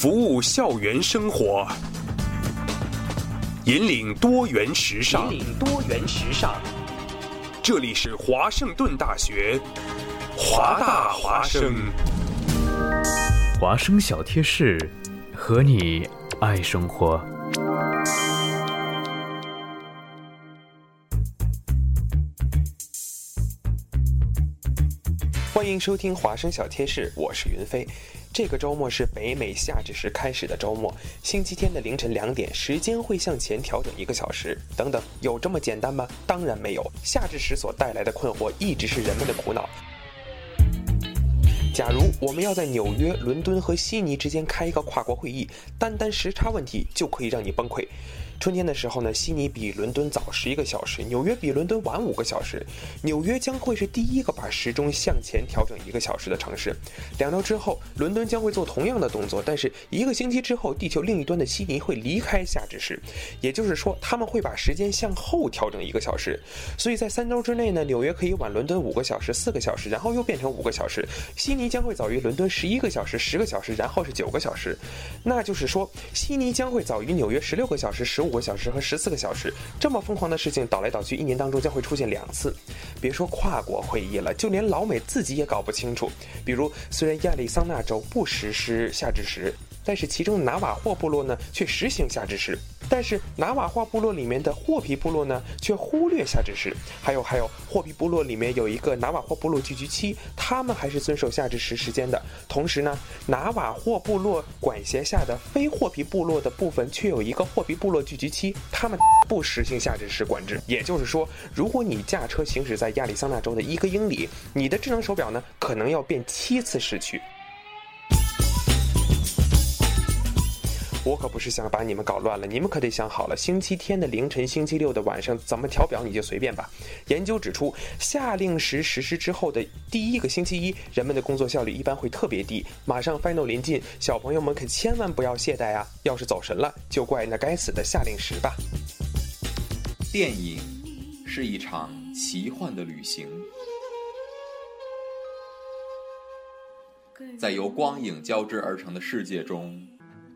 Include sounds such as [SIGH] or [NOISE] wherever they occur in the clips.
服务校园生活，引领多元时尚。引领多元时尚。这里是华盛顿大学，华大华生。华生小贴士，和你爱生活。欢迎收听华生小贴士，我是云飞。这个周末是北美夏至时开始的周末，星期天的凌晨两点，时间会向前调整一个小时。等等，有这么简单吗？当然没有。夏至时所带来的困惑，一直是人们的苦恼。假如我们要在纽约、伦敦和悉尼之间开一个跨国会议，单单时差问题就可以让你崩溃。春天的时候呢，悉尼比伦敦早十一个小时，纽约比伦敦晚五个小时。纽约将会是第一个把时钟向前调整一个小时的城市。两周之后，伦敦将会做同样的动作，但是一个星期之后，地球另一端的悉尼会离开夏至时，也就是说，他们会把时间向后调整一个小时。所以在三周之内呢，纽约可以晚伦敦五个小时、四个小时，然后又变成五个小时。悉尼将会早于伦敦十一个小时、十个小时，然后是九个小时。那就是说，悉尼将会早于纽约十六个小时、十五。五个小时和十四个小时，这么疯狂的事情倒来倒去，一年当中将会出现两次。别说跨国会议了，就连老美自己也搞不清楚。比如，虽然亚利桑那州不实施夏至时，但是其中拿瓦霍部落呢却实行夏至时。但是拿瓦霍部落里面的霍皮部落呢，却忽略夏至时。还有还有，霍皮部落里面有一个拿瓦霍部落聚居期，他们还是遵守夏至时时间的。同时呢，拿瓦霍部落管辖下的非霍皮部落的部分，却有一个霍皮部落聚居期，他们不实行夏至时管制。也就是说，如果你驾车行驶在亚利桑那州的一个英里，你的智能手表呢，可能要变七次时区。我可不是想把你们搞乱了，你们可得想好了，星期天的凌晨，星期六的晚上怎么调表你就随便吧。研究指出，夏令时实施之后的第一个星期一，人们的工作效率一般会特别低。马上 final 临近，小朋友们可千万不要懈怠啊！要是走神了，就怪那该死的夏令时吧。电影是一场奇幻的旅行，在由光影交织而成的世界中。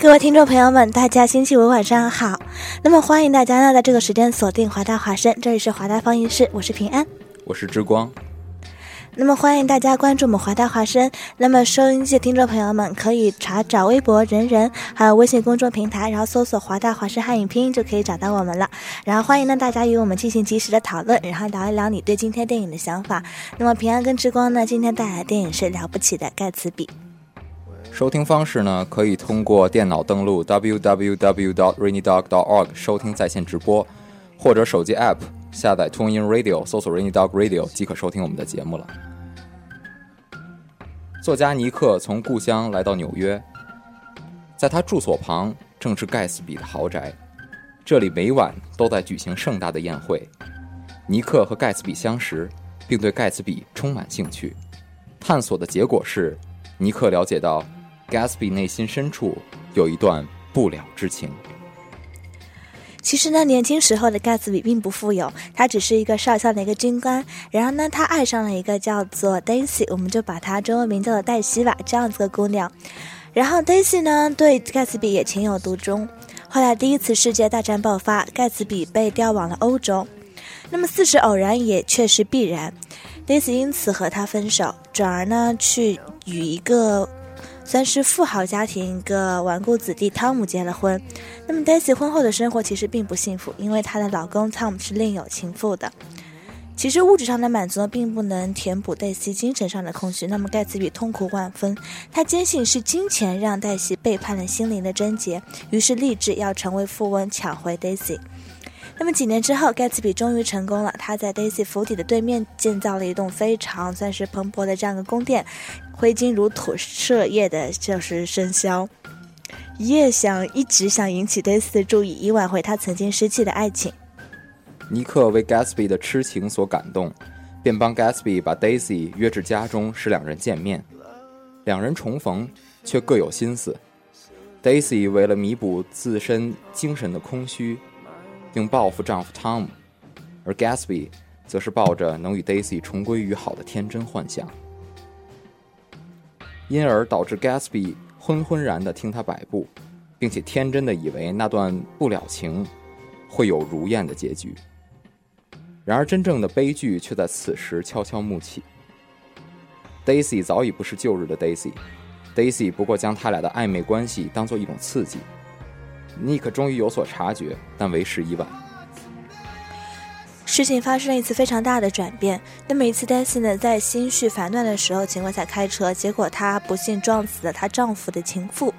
各位听众朋友们，大家星期五晚上好。那么欢迎大家呢，在这个时间锁定华大华声，这里是华大放映室，我是平安，我是之光。那么欢迎大家关注我们华大华声。那么收音机的听众朋友们可以查找微博人人，还有微信公众平台，然后搜索华大华声汉语拼音就可以找到我们了。然后欢迎呢大家与我们进行及时的讨论，然后聊一聊你对今天电影的想法。那么平安跟之光呢，今天带来的电影是《了不起的盖茨比》。收听方式呢，可以通过电脑登录 www.rainydog.org 收听在线直播，或者手机 App 下载 TuneIn Radio，搜索 Rainy Dog Radio 即可收听我们的节目了。作家尼克从故乡来到纽约，在他住所旁正是盖茨比的豪宅，这里每晚都在举行盛大的宴会。尼克和盖茨比相识，并对盖茨比充满兴趣。探索的结果是，尼克了解到。Gatsby 内心深处有一段不了之情。其实呢，年轻时候的盖茨比并不富有，他只是一个少校的一个军官。然后呢，他爱上了一个叫做 Daisy，我们就把她中文名叫做黛西吧，这样子的姑娘。然后 Daisy 呢，对盖茨比也情有独钟。后来第一次世界大战爆发，盖茨比被调往了欧洲。那么似是偶然也确实必然，Daisy 因此和他分手，转而呢去与一个。算是富豪家庭一个纨绔子弟汤姆结了婚，那么 Daisy 婚后的生活其实并不幸福，因为她的老公汤姆是另有情妇的。其实物质上的满足并不能填补黛西精神上的空虚。那么盖茨比痛苦万分，他坚信是金钱让黛西背叛了心灵的贞洁，于是立志要成为富翁，抢回 Daisy。那么几年之后，盖茨比终于成功了。他在 Daisy 府邸的对面建造了一栋非常算是蓬勃的这样的宫殿，挥金如土，彻夜的就是笙箫。一夜想一直想引起 Daisy 的注意，以挽回他曾经失去的爱情。尼克为 Gatsby 的痴情所感动，便帮 Gatsby 把 Daisy 约至家中，使两人见面。两人重逢，却各有心思。Daisy 为了弥补自身精神的空虚。并报复丈夫 Tom，而 Gatsby 则是抱着能与 Daisy 重归于好的天真幻想，因而导致 Gatsby 昏昏然地听他摆布，并且天真的以为那段不了情会有如愿的结局。然而，真正的悲剧却在此时悄悄幕起。Daisy 早已不是旧日的 Daisy，Daisy 不过将他俩的暧昧关系当做一种刺激。尼克终于有所察觉，但为时已晚。事情发生了一次非常大的转变。那么一次，Daisy 呢在心绪烦乱的时候情况下开车，结果她不幸撞死了她丈夫的情妇。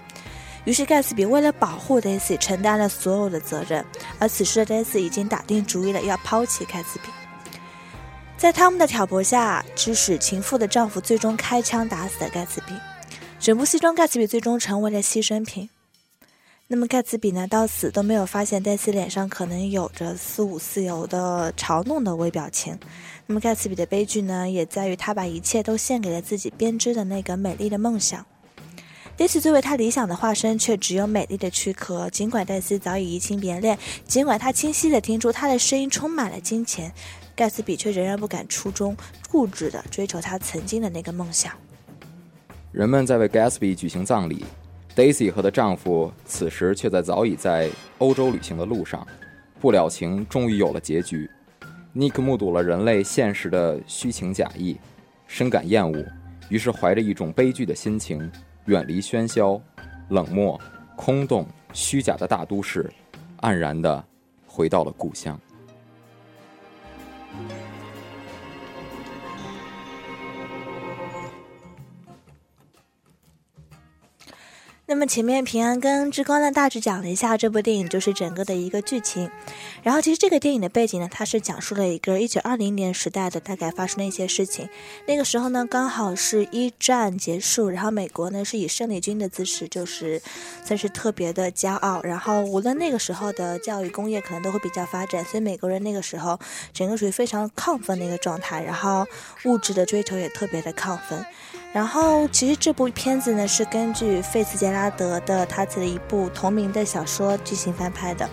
于是盖茨比为了保护 Daisy 承担了所有的责任。而此时的 Daisy 已经打定主意了要抛弃盖茨比。在汤姆的挑拨下，致使情妇的丈夫最终开枪打死了盖茨比。整部戏中，盖茨比最终成为了牺牲品。那么盖茨比呢，到死都没有发现黛西脸上可能有着似五似有的嘲弄的微表情。那么盖茨比的悲剧呢，也在于他把一切都献给了自己编织的那个美丽的梦想。黛西作为他理想的化身，却只有美丽的躯壳。尽管黛西早已移情别恋，尽管他清晰地听出他的声音充满了金钱，盖茨比却仍然不敢初衷，固执地追求他曾经的那个梦想。人们在为盖茨比举行葬礼。Daisy 和她丈夫此时却在早已在欧洲旅行的路上，不了情终于有了结局。Nick 目睹了人类现实的虚情假意，深感厌恶，于是怀着一种悲剧的心情，远离喧嚣、冷漠、空洞、虚假的大都市，黯然地回到了故乡。那么前面平安跟之光呢大致讲了一下这部电影就是整个的一个剧情，然后其实这个电影的背景呢，它是讲述了一个一九二零年时代的大概发生的一些事情。那个时候呢，刚好是一战结束，然后美国呢是以胜利军的姿势，就是算是特别的骄傲。然后无论那个时候的教育工业可能都会比较发展，所以美国人那个时候整个属于非常亢奋的一个状态，然后物质的追求也特别的亢奋。然后，其实这部片子呢是根据费茨杰拉德的他的一部同名的小说进行翻拍的。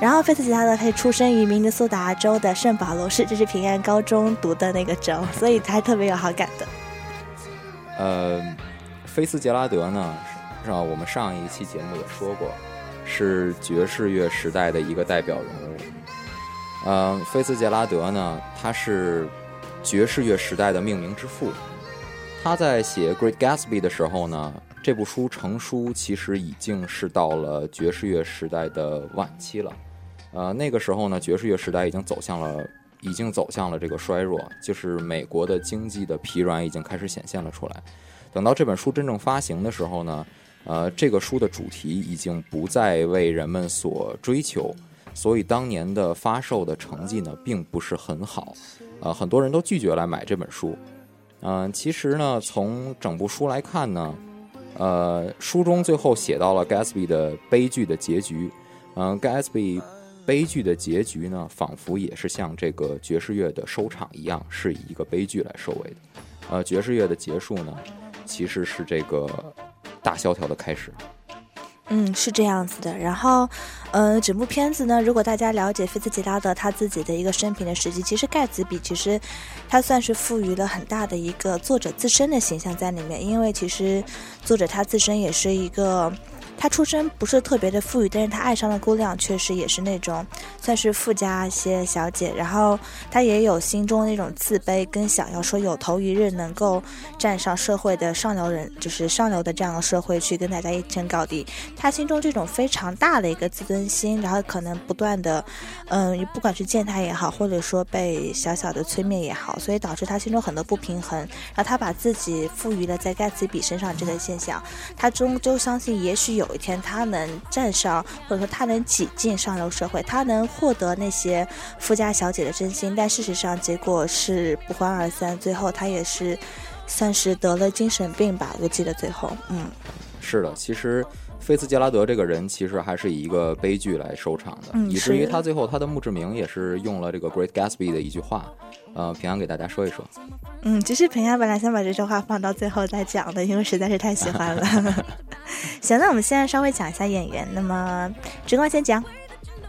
然后，费茨杰拉德他出生于明尼苏达州的圣保罗市，这是平安高中读的那个州，所以他特别有好感的。呃，菲茨杰拉德呢，是吧？我们上一期节目也说过，是爵士乐时代的一个代表人物。呃，菲茨杰拉德呢，他是爵士乐时代的命名之父。他在写《Great Gatsby》的时候呢，这部书成书其实已经是到了爵士乐时代的晚期了。呃，那个时候呢，爵士乐时代已经走向了，已经走向了这个衰弱，就是美国的经济的疲软已经开始显现了出来。等到这本书真正发行的时候呢，呃，这个书的主题已经不再为人们所追求，所以当年的发售的成绩呢，并不是很好。呃，很多人都拒绝来买这本书。嗯，其实呢，从整部书来看呢，呃，书中最后写到了 Gatsby 的悲剧的结局。嗯，Gatsby 悲剧的结局呢，仿佛也是像这个爵士乐的收场一样，是以一个悲剧来收尾的。呃，爵士乐的结束呢，其实是这个大萧条的开始。嗯，是这样子的。然后，嗯，整部片子呢，如果大家了解菲茨杰拉德他自己的一个生平的实际，其实盖茨比其实他算是赋予了很大的一个作者自身的形象在里面，因为其实作者他自身也是一个。他出身不是特别的富裕，但是他爱上的姑娘确实也是那种算是富家一些小姐，然后他也有心中那种自卑跟想要说有头一日能够站上社会的上流人，就是上流的这样的社会去跟大家一争高低。他心中这种非常大的一个自尊心，然后可能不断的，嗯，不管是见他也好，或者说被小小的催眠也好，所以导致他心中很多不平衡，然后他把自己赋予了在盖茨比身上这个现象，他终究相信，也许有一天他能站上，或者说他能挤进上流社会，他能获得那些富家小姐的真心，但事实上结果是不欢而散，最后他也是算是得了精神病吧，我记得最后，嗯，是的，其实。菲茨杰拉德这个人其实还是以一个悲剧来收场的，嗯以至于他最后他的墓志铭也是用了这个 Great Gatsby 的一句话，呃，平安给大家说一说。嗯，其实平安本来想把这句话放到最后再讲的，因为实在是太喜欢了。[LAUGHS] 行，那我们现在稍微讲一下演员。那么直光先讲。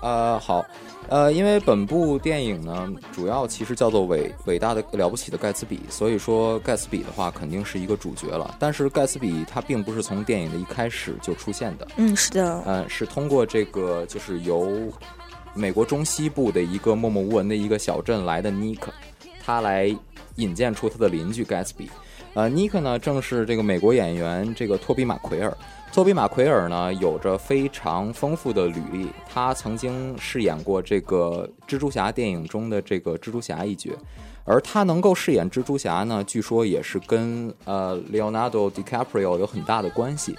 呃，好，呃，因为本部电影呢，主要其实叫做伟伟大的了不起的盖茨比，所以说盖茨比的话肯定是一个主角了。但是盖茨比他并不是从电影的一开始就出现的，嗯，是的，呃，是通过这个就是由美国中西部的一个默默无闻的一个小镇来的尼克，他来引荐出他的邻居盖茨比。呃，尼克呢，正是这个美国演员这个托比马奎尔。托比马奎尔呢，有着非常丰富的履历，他曾经饰演过这个蜘蛛侠电影中的这个蜘蛛侠一角。而他能够饰演蜘蛛侠呢，据说也是跟呃 Leonardo DiCaprio 有很大的关系。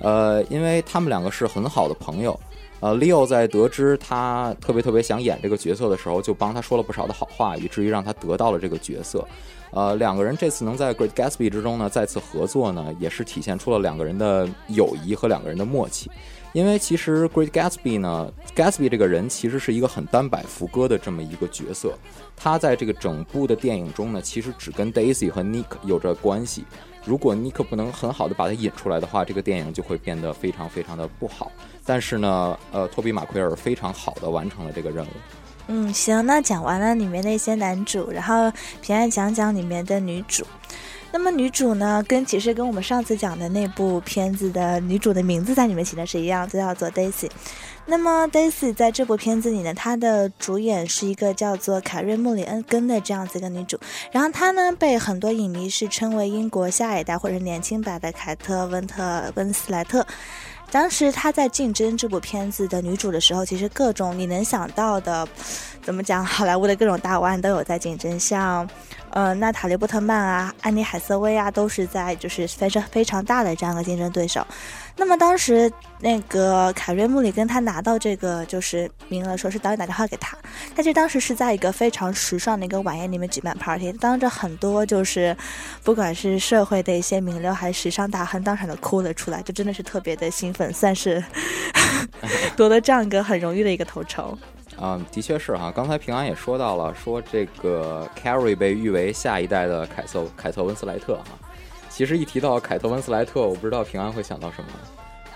呃，因为他们两个是很好的朋友。呃，Leo 在得知他特别特别想演这个角色的时候，就帮他说了不少的好话，以至于让他得到了这个角色。呃，两个人这次能在《Great Gatsby》之中呢再次合作呢，也是体现出了两个人的友谊和两个人的默契。因为其实《Great Gatsby》呢，Gatsby 这个人其实是一个很单摆副歌的这么一个角色，他在这个整部的电影中呢，其实只跟 Daisy 和 Nick 有着关系。如果 Nick 不能很好的把他引出来的话，这个电影就会变得非常非常的不好。但是呢，呃，托比马奎尔非常好的完成了这个任务。嗯，行，那讲完了里面的一些男主，然后平安讲讲里面的女主。那么女主呢，跟其实跟我们上次讲的那部片子的女主的名字在里面写的是一样，就叫做 Daisy。那么 Daisy 在这部片子里呢，她的主演是一个叫做凯瑞·穆里恩根的这样子一个女主，然后她呢被很多影迷是称为英国下一代或者年轻版的凯特温特温斯莱特。当时她在竞争这部片子的女主的时候，其实各种你能想到的，怎么讲，好莱坞的各种大腕都有在竞争，像，呃，娜塔莉·波特曼啊、安妮·海瑟薇啊，都是在就是非常非常大的这样的竞争对手。那么当时那个凯瑞·穆里跟他拿到这个就是名额，说是导演打电话给他，他就当时是在一个非常时尚的一个晚宴里面举办 party，当着很多就是不管是社会的一些名流还是时尚大亨，当场都哭了出来，就真的是特别的兴奋，算是 [LAUGHS] 夺得这样一个很荣誉的一个头筹。嗯、的确是哈。刚才平安也说到了，说这个 Carrie 被誉为下一代的凯瑟凯瑟温斯莱特哈。其实一提到凯特温斯莱特，我不知道平安会想到什么。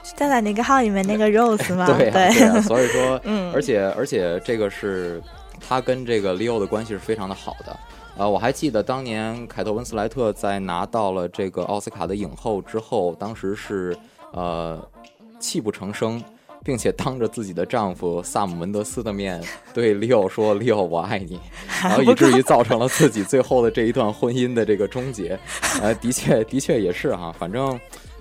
是泰坦尼克号里面那个 Rose 吗？[LAUGHS] 对所以说，[LAUGHS] 嗯而且而且这个是他跟这个 Leo 的关系是非常的好的。呃，我还记得当年凯特温斯莱特在拿到了这个奥斯卡的影后之后，当时是呃泣不成声，并且当着自己的丈夫萨姆·门德斯的面对 Leo 说：“Leo，我爱你。[LAUGHS] ”然后以至于造成了自己最后的这一段婚姻的这个终结。[LAUGHS] 呃，的确，的确也是哈，反正。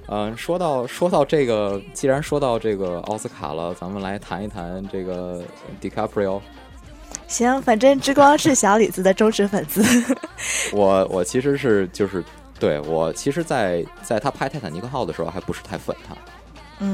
嗯，说到说到这个，既然说到这个奥斯卡了，咱们来谈一谈这个 DiCaprio。行，反正之光是小李子的忠实粉丝。[LAUGHS] 我我其实是就是对我其实在，在他拍《泰坦尼克号》的时候，还不是太粉他，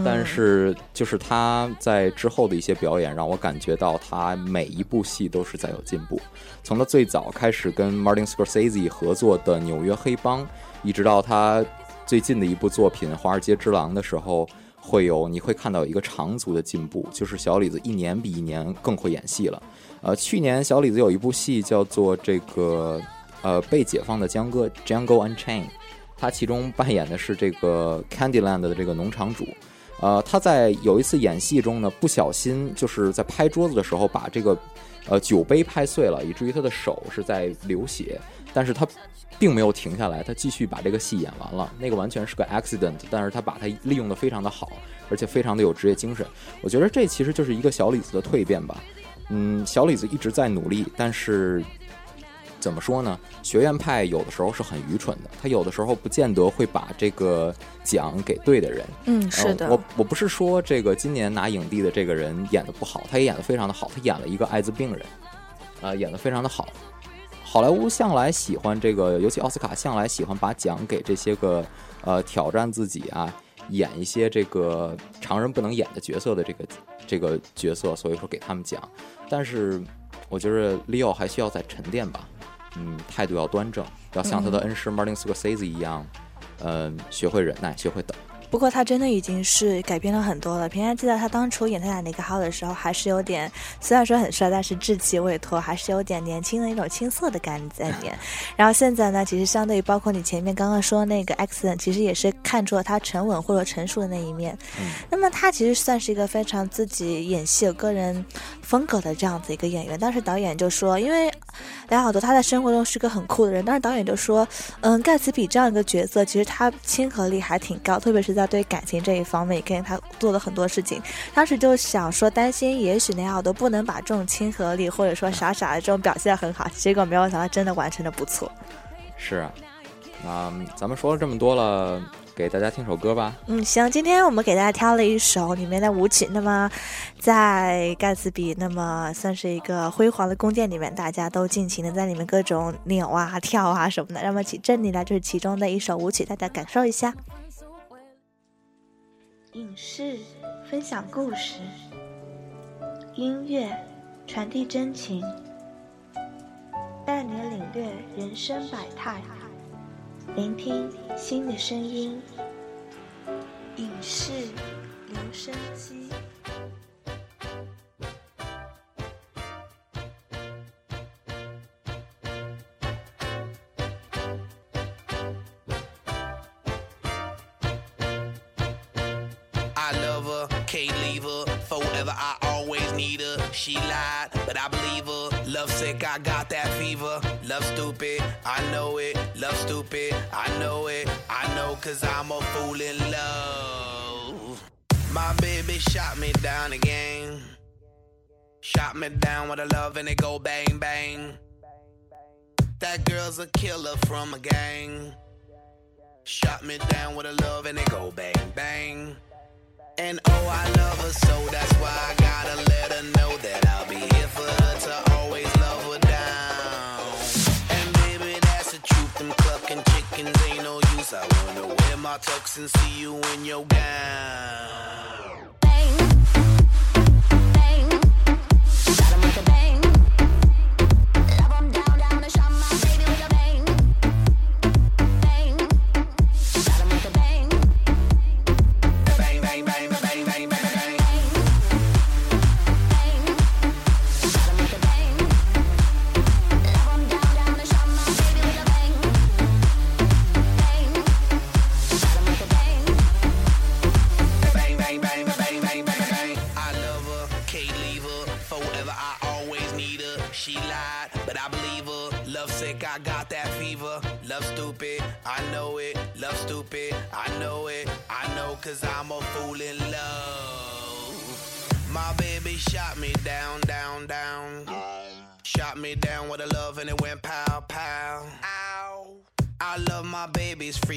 但是就是他在之后的一些表演，让我感觉到他每一部戏都是在有进步。从他最早开始跟 Martin Scorsese 合作的《纽约黑帮》，一直到他最近的一部作品《华尔街之狼》的时候，会有你会看到一个长足的进步，就是小李子一年比一年更会演戏了。呃，去年小李子有一部戏叫做这个呃被解放的江哥 Jungle Unchain 他其中扮演的是这个 Candyland 的这个农场主。呃，他在有一次演戏中呢，不小心就是在拍桌子的时候把这个呃酒杯拍碎了，以至于他的手是在流血。但是他并没有停下来，他继续把这个戏演完了。那个完全是个 accident，但是他把它利用的非常的好，而且非常的有职业精神。我觉得这其实就是一个小李子的蜕变吧。嗯，小李子一直在努力，但是怎么说呢？学院派有的时候是很愚蠢的，他有的时候不见得会把这个奖给对的人。嗯，是的。我我不是说这个今年拿影帝的这个人演的不好，他也演的非常的好，他演了一个艾滋病人，啊，演的非常的好。好莱坞向来喜欢这个，尤其奥斯卡向来喜欢把奖给这些个呃挑战自己啊，演一些这个常人不能演的角色的这个这个角色，所以说给他们奖。但是我觉得 Leo 还需要再沉淀吧。嗯，态度要端正，要像他的恩师 Martin Scorsese 一样，嗯，学会忍耐，学会等。不过他真的已经是改变了很多了。平安记得他当初演《泰坦尼克号》的时候，还是有点，虽然说很帅，但是稚气未脱，还是有点年轻的一种青涩的感觉在里面。[LAUGHS] 然后现在呢，其实相对于包括你前面刚刚说那个 Accident，其实也是看出了他沉稳或者成熟的那一面。那么他其实算是一个非常自己演戏有个人风格的这样子一个演员。当时导演就说，因为梁好多他在生活中是个很酷的人，但是导演就说，嗯，盖茨比这样一个角色，其实他亲和力还挺高，特别是在。在对感情这一方面，也跟他做了很多事情。当时就想说，担心也许雷奥都不能把这种亲和力，或者说傻傻的这种表现很好。结果没有想到，真的完成的不错。是啊，那咱们说了这么多了，给大家听首歌吧。嗯，行，今天我们给大家挑了一首里面的舞曲。那么，在盖茨比那么算是一个辉煌的宫殿里面，大家都尽情的在里面各种扭啊、跳啊什么的。那么，请这里呢，就是其中的一首舞曲，大家感受一下。影视分享故事，音乐传递真情，带你领略人生百态，聆听新的声音。影视留声机。I got that fever. Love stupid, I know it. Love stupid, I know it. I know, cause I'm a fool in love. My baby shot me down again. Shot me down with a love and it go bang bang. That girl's a killer from a gang. Shot me down with a love and it go bang bang. And oh, I love her so that's why I gotta let tux and see you in your gown.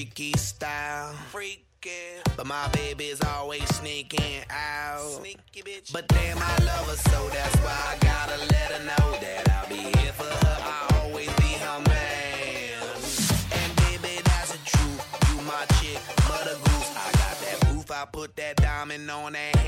Freaky style. Freaky. But my baby's always sneaking out. Sneaky bitch. But damn, I love her so that's why I gotta let her know that I'll be here for her. I'll always be her man. And baby, that's the truth. You my chick, mother goose. I got that proof. I put that diamond on that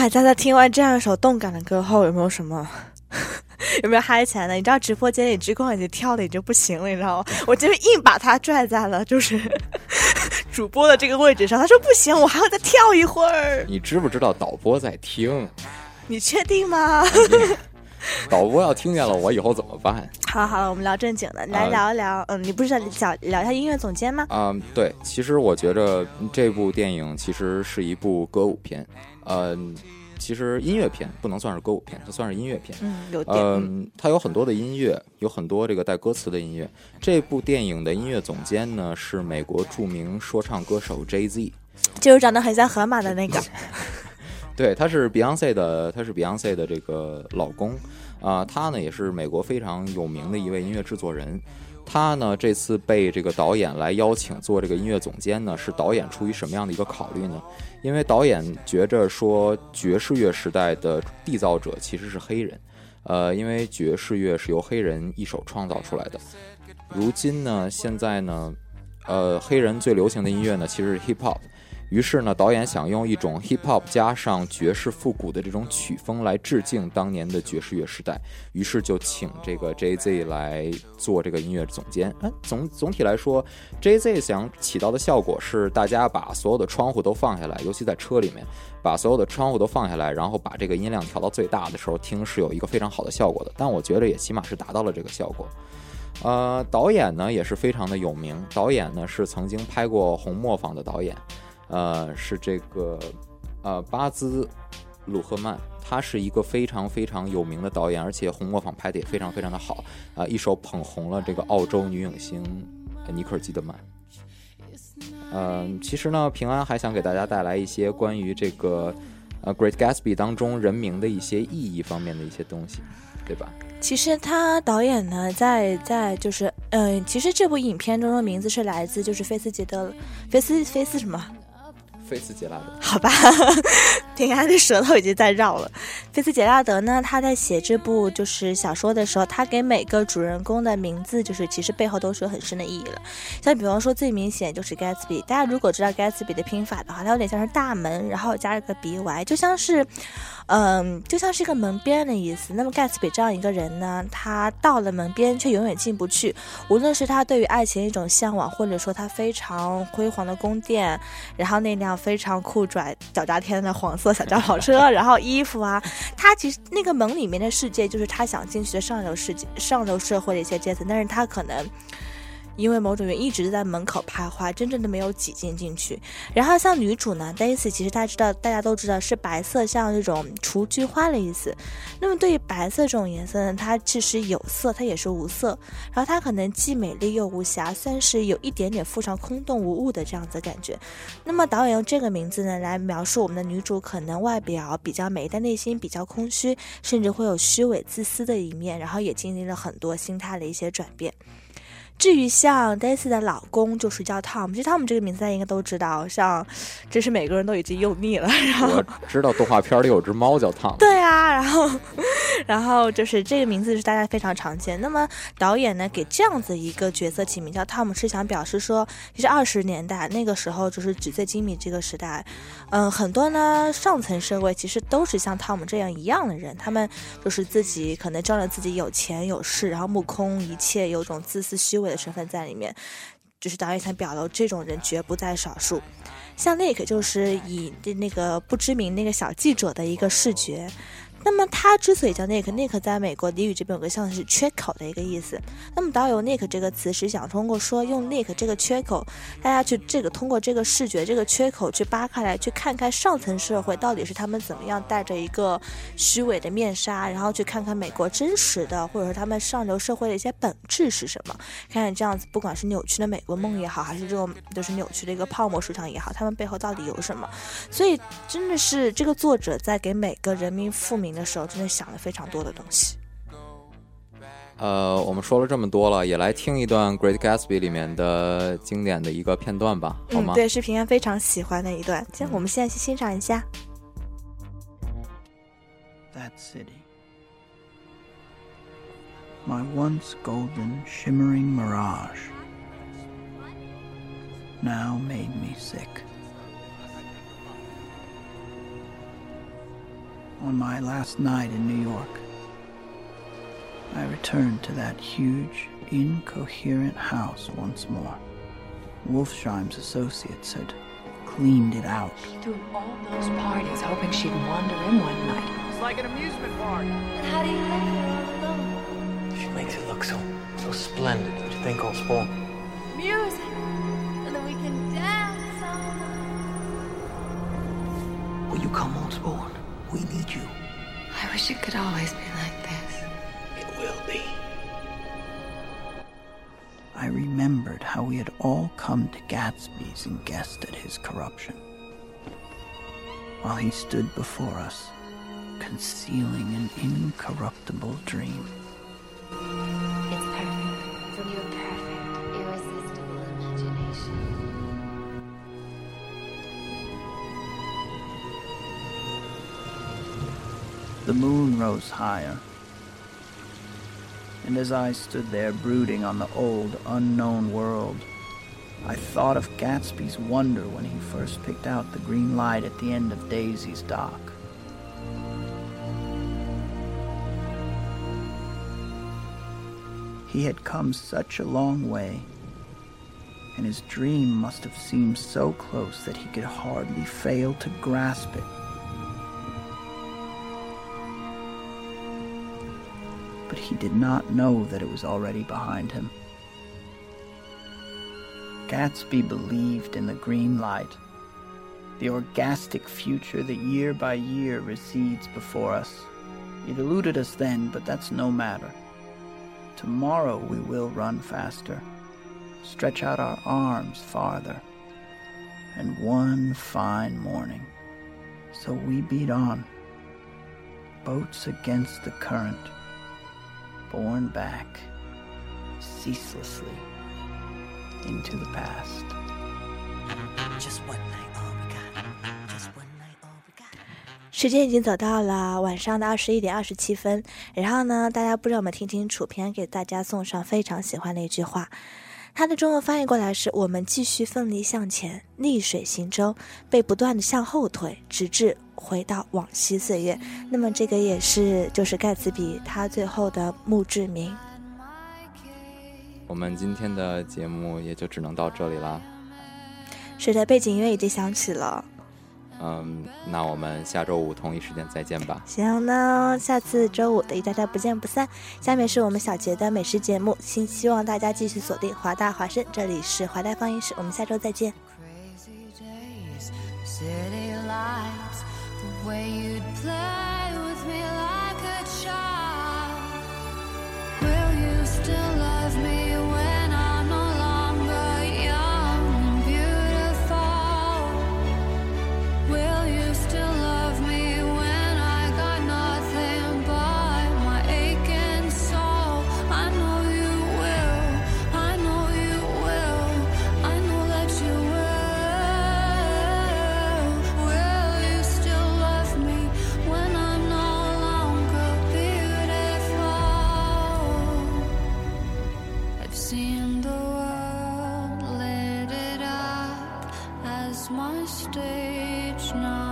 大家在听完这样一首动感的歌后，有没有什么？[LAUGHS] 有没有嗨起来呢？你知道直播间里之光已经跳的已经不行了，你知道吗？我这边硬把他拽在了就是 [LAUGHS] 主播的这个位置上，他说不行，我还要再跳一会儿。你知不知道导播在听？你确定吗？导播要听见了，我以后怎么办？[LAUGHS] 好了好了，我们聊正经的，来聊一聊。嗯，你不是想聊聊一下音乐总监吗？嗯、对，其实我觉着这部电影其实是一部歌舞片，嗯、其实音乐片不能算是歌舞片，它算是音乐片。嗯，有点。嗯，它有很多的音乐，有很多这个带歌词的音乐。这部电影的音乐总监呢是美国著名说唱歌手 Jay Z，就是长得很像河马的那个。[LAUGHS] 对，他是 Beyonce 的，他是 Beyonce 的这个老公啊、他呢也是美国非常有名的一位音乐制作人。他呢这次被这个导演来邀请做这个音乐总监呢，是导演出于什么样的一个考虑呢？因为导演觉着说爵士乐时代的缔造者其实是黑人，呃，因为爵士乐是由黑人一手创造出来的。如今呢，现在呢，呃，黑人最流行的音乐呢其实是 hip hop。于是呢，导演想用一种 hip hop 加上爵士复古的这种曲风来致敬当年的爵士乐时代，于是就请这个 Jay Z 来做这个音乐总监。哎，总总体来说，Jay Z 想起到的效果是，大家把所有的窗户都放下来，尤其在车里面，把所有的窗户都放下来，然后把这个音量调到最大的时候听，是有一个非常好的效果的。但我觉得也起码是达到了这个效果。呃，导演呢也是非常的有名，导演呢是曾经拍过《红磨坊》的导演。呃，是这个呃巴兹鲁赫曼，他是一个非常非常有名的导演，而且《红磨坊》拍的也非常非常的好啊、一手捧红了这个澳洲女影星尼克尔基德曼。嗯、其实呢，平安还想给大家带来一些关于这个呃《Great Gatsby》当中人名的一些意义方面的一些东西，对吧？其实他导演呢，在在就是，嗯、其实这部影片中的名字是来自就是菲斯杰德，菲斯菲斯什么？菲茨杰拉德，好吧，[LAUGHS] 平安的舌头已经在绕了。菲茨杰拉德呢，他在写这部就是小说的时候，他给每个主人公的名字，就是其实背后都是有很深的意义了。像比方说最明显就是 Gatsby，大家如果知道 Gatsby 的拼法的话，它有点像是大门，然后加了个 by，就像是，嗯，就像是一个门边的意思。那么盖茨比这样一个人呢，他到了门边却永远进不去，无论是他对于爱情一种向往，或者说他非常辉煌的宫殿，然后那辆非常酷拽、脚扎天的黄色小轿跑车，[LAUGHS] 然后衣服啊，他其实那个门里面的世界就是他想进去的上流世界、上流社会的一些阶层，但是他可能。因为某种原因一直在门口徘徊，真正的没有挤进进去。然后像女主呢，Daisy，其实大家知道，大家都知道是白色，像这种雏菊花的意思。那么对于白色这种颜色呢，它其实有色，它也是无色。然后它可能既美丽又无瑕，算是有一点点附上空洞无物的这样子感觉。那么导演用这个名字呢来描述我们的女主，可能外表比较美，但内心比较空虚，甚至会有虚伪自私的一面，然后也经历了很多心态的一些转变。至于像 Daisy 的老公就是叫 Tom，其实 Tom 这个名字大家应该都知道，像真是每个人都已经用腻了。然后我知道动画片里有只猫叫 Tom，对啊，然后然后就是这个名字是大家非常常见。那么导演呢给这样子一个角色起名叫 Tom，是想表示说，其实二十年代那个时候就是纸醉金迷这个时代，嗯、很多呢上层社会其实都是像 Tom 这样一样的人，他们就是自己可能仗着自己有钱有势，然后目空一切，有种自私虚伪的身份在里面。就是导演想表露这种人绝不在少数，像那个就是以那个不知名那个小记者的一个视觉。那么他之所以叫 Nick，Nick 在美国俚语这边有个像是缺口的一个意思。那么导游 Nick 这个词是想通过说用 Nick 这个缺口，大家去这个通过这个视觉这个缺口去扒开来，去看看上层社会到底是他们怎么样戴着一个虚伪的面纱，然后去看看美国真实的或者说他们上流社会的一些本质是什么。看看这样子，不管是扭曲的美国梦也好，还是这种就是扭曲的一个泡沫市场也好，他们背后到底有什么？所以真的是这个作者在给每个人民复明的时候，真的想了非常多的东西。呃，我们说了这么多了，也来听一段《Great Gatsby》里面的经典的一个片段吧，好吗？嗯，对，是平安非常喜欢的一段。行，我们现在去欣赏一下。that city. My once golden, shimmering mirage now made me sick. On my last night in New York, I returned to that huge, incoherent house once more. Wolfsheim's associates had cleaned it out. threw all those parties hoping she'd wander in one night. It's like an amusement park. And How do you like her all alone? She makes it look so so splendid. Don't you think, old sport? Need you. I wish it could always be like this. It will be. I remembered how we had all come to Gatsby's and guessed at his corruption. While he stood before us, concealing an incorruptible dream. It's perfect. It's Your perfect, The moon rose higher. And as I stood there brooding on the old, unknown world, I thought of Gatsby's wonder when he first picked out the green light at the end of Daisy's dock. He had come such a long way, and his dream must have seemed so close that he could hardly fail to grasp it. He did not know that it was already behind him. Gatsby believed in the green light, the orgastic future that year by year recedes before us. It eluded us then, but that's no matter. Tomorrow we will run faster, stretch out our arms farther, and one fine morning. So we beat on, boats against the current borne back ceaselessly into the past. Just one night, all we got. Just one night, all we got. 时间已经走到了晚上的二十一点二十七分，然后呢，大家不知道有没有听清楚？平安给大家送上非常喜欢的一句话，它的中文翻译过来是：我们继续奋力向前，逆水行舟，被不断的向后推，直至回到往昔岁月。那么这个也是就是盖茨比他最后的墓志铭。我们今天的节目也就只能到这里啦。是的，背景音乐已经响起了。嗯，那我们下周五同一时间再见吧。行，那下次周五的与大家不见不散。下面是我们小杰的美食节目，希希望大家继续锁定华大华声，这里是华大放映室，我们下周再见。Way you'd play stage now.